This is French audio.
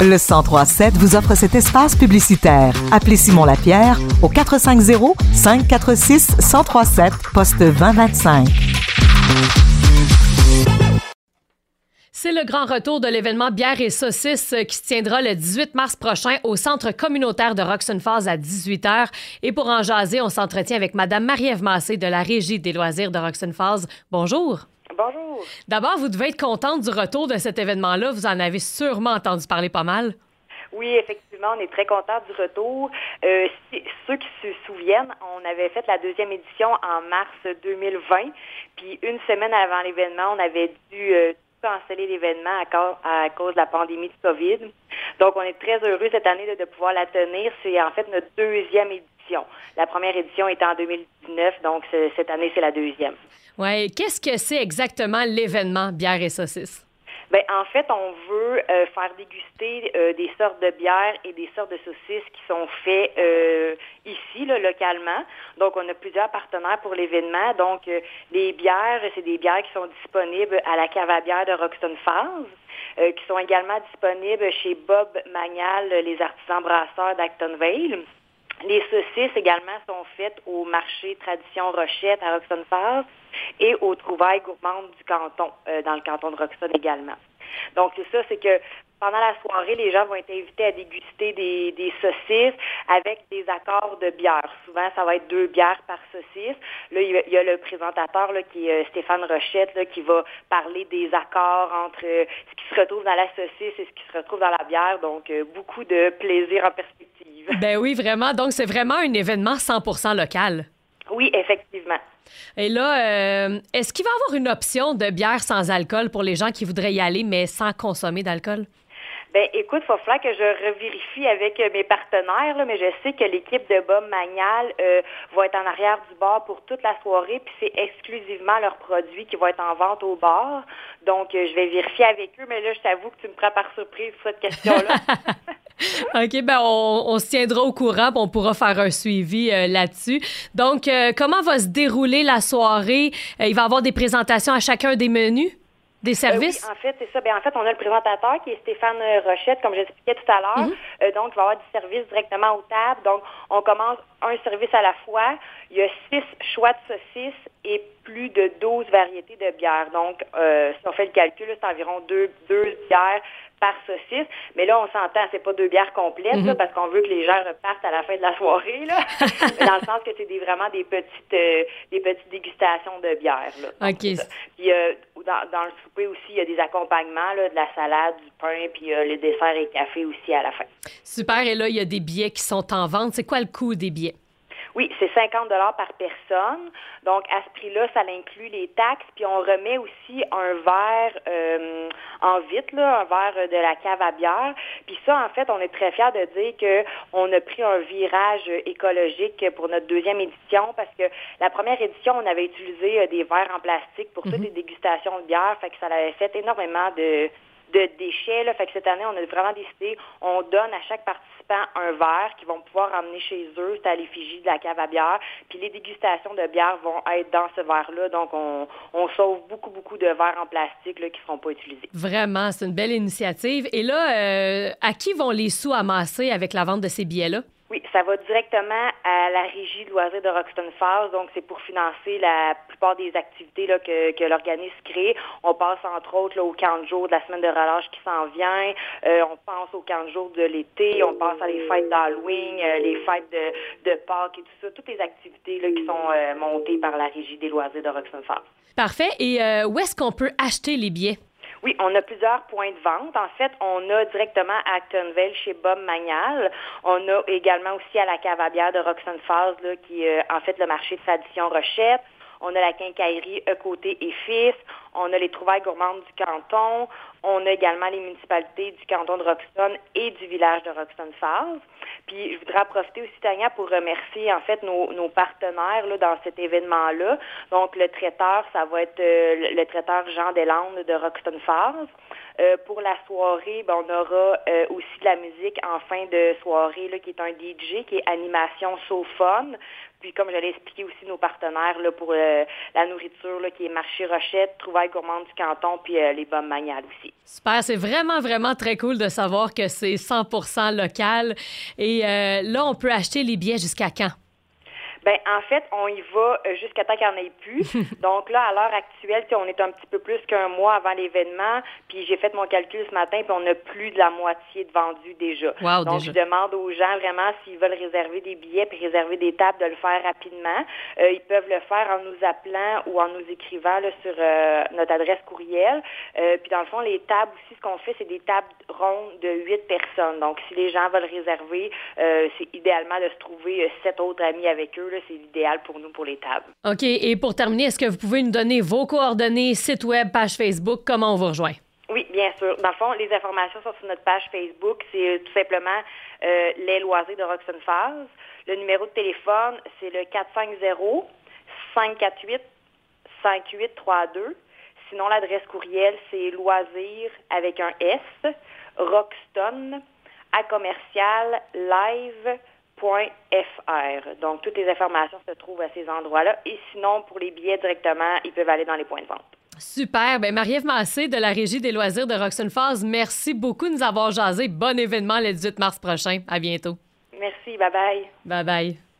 Le 1037 vous offre cet espace publicitaire. Appelez Simon Lapierre au 450 546 1037 poste 2025. C'est le grand retour de l'événement Bière et Saucisses qui se tiendra le 18 mars prochain au centre communautaire de Roxon Falls à 18h. Et pour en jaser, on s'entretient avec Madame Marie-Ève Massé de la Régie des loisirs de Roxon Falls. Bonjour. Bonjour. D'abord, vous devez être contente du retour de cet événement-là. Vous en avez sûrement entendu parler pas mal. Oui, effectivement, on est très contents du retour. Euh, ceux qui se souviennent, on avait fait la deuxième édition en mars 2020, puis une semaine avant l'événement, on avait dû euh, canceller l'événement à, cause de la pandémie de COVID. Donc, on est très heureux cette année de, pouvoir la tenir. C'est en fait notre deuxième édition. La première édition était en 2019, donc cette année, c'est la deuxième. Oui. Qu'est-ce que c'est exactement l'événement Bière et Saucisses? Bien, en fait, on veut euh, faire déguster euh, des sortes de bières et des sortes de saucisses qui sont faits euh, ici, là, localement. Donc, on a plusieurs partenaires pour l'événement. Donc, les bières, c'est des bières qui sont disponibles à la cave à bière de Roxton Falls. qui sont également disponibles chez Bob Magnal, les artisans brasseurs d'Actonville. Les saucisses également sont faites au marché Tradition Rochette à Falls et aux trouvailles gourmandes du canton, euh, dans le canton de Roxton également. Donc, ça, c'est que pendant la soirée, les gens vont être invités à déguster des, saucisses avec des accords de bière. Souvent, ça va être deux bières par saucisse. Là, il y a, le présentateur qui est euh, Stéphane Rochette qui va parler des accords entre euh, ce qui se retrouve dans la saucisse et ce qui se retrouve dans la bière. Donc, beaucoup de plaisir en perspective. Ben oui, vraiment. Donc, c'est vraiment un événement 100% local. Oui, effectivement. Et là, euh, est-ce qu'il va y avoir une option de bière sans alcool pour les gens qui voudraient y aller, mais sans consommer d'alcool? Ben, écoute, il va falloir que je revérifie avec euh, mes partenaires, mais je sais que l'équipe de Bob Magnal euh, va être en arrière du bar pour toute la soirée, puis c'est exclusivement leurs produits qui vont être en vente au bar. Donc, je vais vérifier avec eux, mais là, je t'avoue que tu me prends par surprise sur cette question-là. OK, ben on, se tiendra au courant, on pourra faire un suivi euh, là-dessus. Donc, euh, comment va se dérouler la soirée? Euh, il va y avoir des présentations à chacun des menus? Des services? oui, en fait, c'est ça. Bien, en fait, on a le présentateur qui est Stéphane Rochette, comme j'expliquais tout à l'heure. Mhm. donc, il va y avoir du service directement aux tables. Donc, on commence un service à la fois. Il y a six choix de saucisses et plus de 12 variétés de bières. Donc, si on fait le calcul, c'est environ deux, deux bières par saucisse. Mais là, on s'entend, c'est pas deux bières complètes, mhm. parce qu'on veut que les gens repartent à la fin de la soirée, là. dans le sens que c'est vraiment des petites, euh, des petites dégustations de bière. Là. OK. Puis euh, dans, le souper aussi, il y a des accompagnements, là, de la salade, du pain, puis euh, le dessert et café aussi à la fin. Super. Et là, il y a des billets qui sont en vente. C'est quoi le coût des billets? Oui, c'est 50 dollars par personne. Donc, à ce prix-là, ça inclut les taxes. Puis, on remet aussi un verre euh, en vitre, là, un verre de la cave à bière. Puis ça, en fait, on est très fiers de dire qu'on a pris un virage écologique pour notre deuxième édition parce que la première édition, on avait utilisé euh, des verres en plastique pour toutes mhm. les dégustations de bière. Fait que ça avait fait énormément de de déchets. Là. Fait que cette année, on a vraiment décidé, on donne à chaque participant un verre qu'ils vont pouvoir emmener chez eux. C'est à l'effigie de la cave à bière. Puis les dégustations de bière vont être dans ce verre-là. Donc, on, sauve beaucoup, beaucoup de verres en plastique là, qui ne seront pas utilisés. Vraiment, c'est une belle initiative. Et là, euh, à qui vont les sous amasser avec la vente de ces billets-là? Ça va directement à la régie de loisirs de Roxton Falls. Donc, c'est pour financer la plupart des activités que, l'organisme crée. On passe, entre autres, là, aux 40 jours de la semaine de relâche qui s'en vient. Euh, on pense aux 40 jours de l'été. On pense à les fêtes d'Halloween, euh, les fêtes de, de Pâques et tout ça. Toutes les activités là, qui sont euh, montées par la régie des loisirs de Roxton Falls. Parfait. Et où est-ce qu'on peut acheter les billets? Oui, on a plusieurs points de vente. En fait, on a directement à Actonville chez Bob Magnal. On a également aussi à la cave à bière de Roxanne Falls, là, qui est en fait le marché de tradition Rochette. On a la quincaillerie Côté et Fils. On a les trouvailles gourmandes du canton. On a également les municipalités du canton de Roxton et du village de Roxton Falls. Puis je voudrais profiter aussi, Tania, pour remercier en fait nos, partenaires là, dans cet événement-là. Donc le traiteur, ça va être euh, le, traiteur Jean Deslandes de Roxton Falls. Euh, pour la soirée, ben, on aura euh, aussi de la musique en fin de soirée, là, qui est un DJ, qui est animation so fun. Puis comme j'allais expliquer aussi nos partenaires là, pour la nourriture, là, qui est Marché Rochette, Trouvaille gourmande du canton, puis les Bombes Magnales aussi. Super, c'est vraiment, vraiment très cool de savoir que c'est 100% local. Et euh, là, on peut acheter les billets jusqu'à quand? Ben en fait, on y va euh, jusqu'à temps qu'il n'y en ait plus. Donc là, à l'heure actuelle, on est un petit peu plus qu'un mois avant l'événement. Puis j'ai fait mon calcul ce matin, puis on a plus de la moitié de vendus déjà. Donc je demande aux gens vraiment s'ils veulent réserver des billets puis réserver des tables de le faire rapidement. Euh, ils peuvent le faire en nous appelant ou en nous écrivant sur euh, notre adresse courriel. puis dans le fond, les tables aussi, ce qu'on fait, c'est des tables rondes de huit personnes. Donc si les gens veulent réserver, c'est idéalement de se trouver sept autres amis avec eux c'est l'idéal pour nous pour les tables. OK. Et pour terminer, est-ce que vous pouvez nous donner vos coordonnées, site web, page Facebook, comment on vous rejoint? Oui, bien sûr. Dans le fond, les informations sont sur notre page Facebook. C'est euh, tout simplement euh, les loisirs de Roxanne Falls. Le numéro de téléphone, c'est le 450 548 5832. Sinon, l'adresse courriel, c'est loisirs avec un S, Roxton, à commercial, live, .fr. Donc, toutes les informations se trouvent à ces endroits-là. Et sinon, pour les billets directement, ils peuvent aller dans les points de vente. Super. Ben Marie-Ève Massé de la Régie des loisirs de Roxon Falls, merci beaucoup de nous avoir jasé. Bon événement le 18 mars prochain. À bientôt. Merci. Bye-bye. Bye-bye.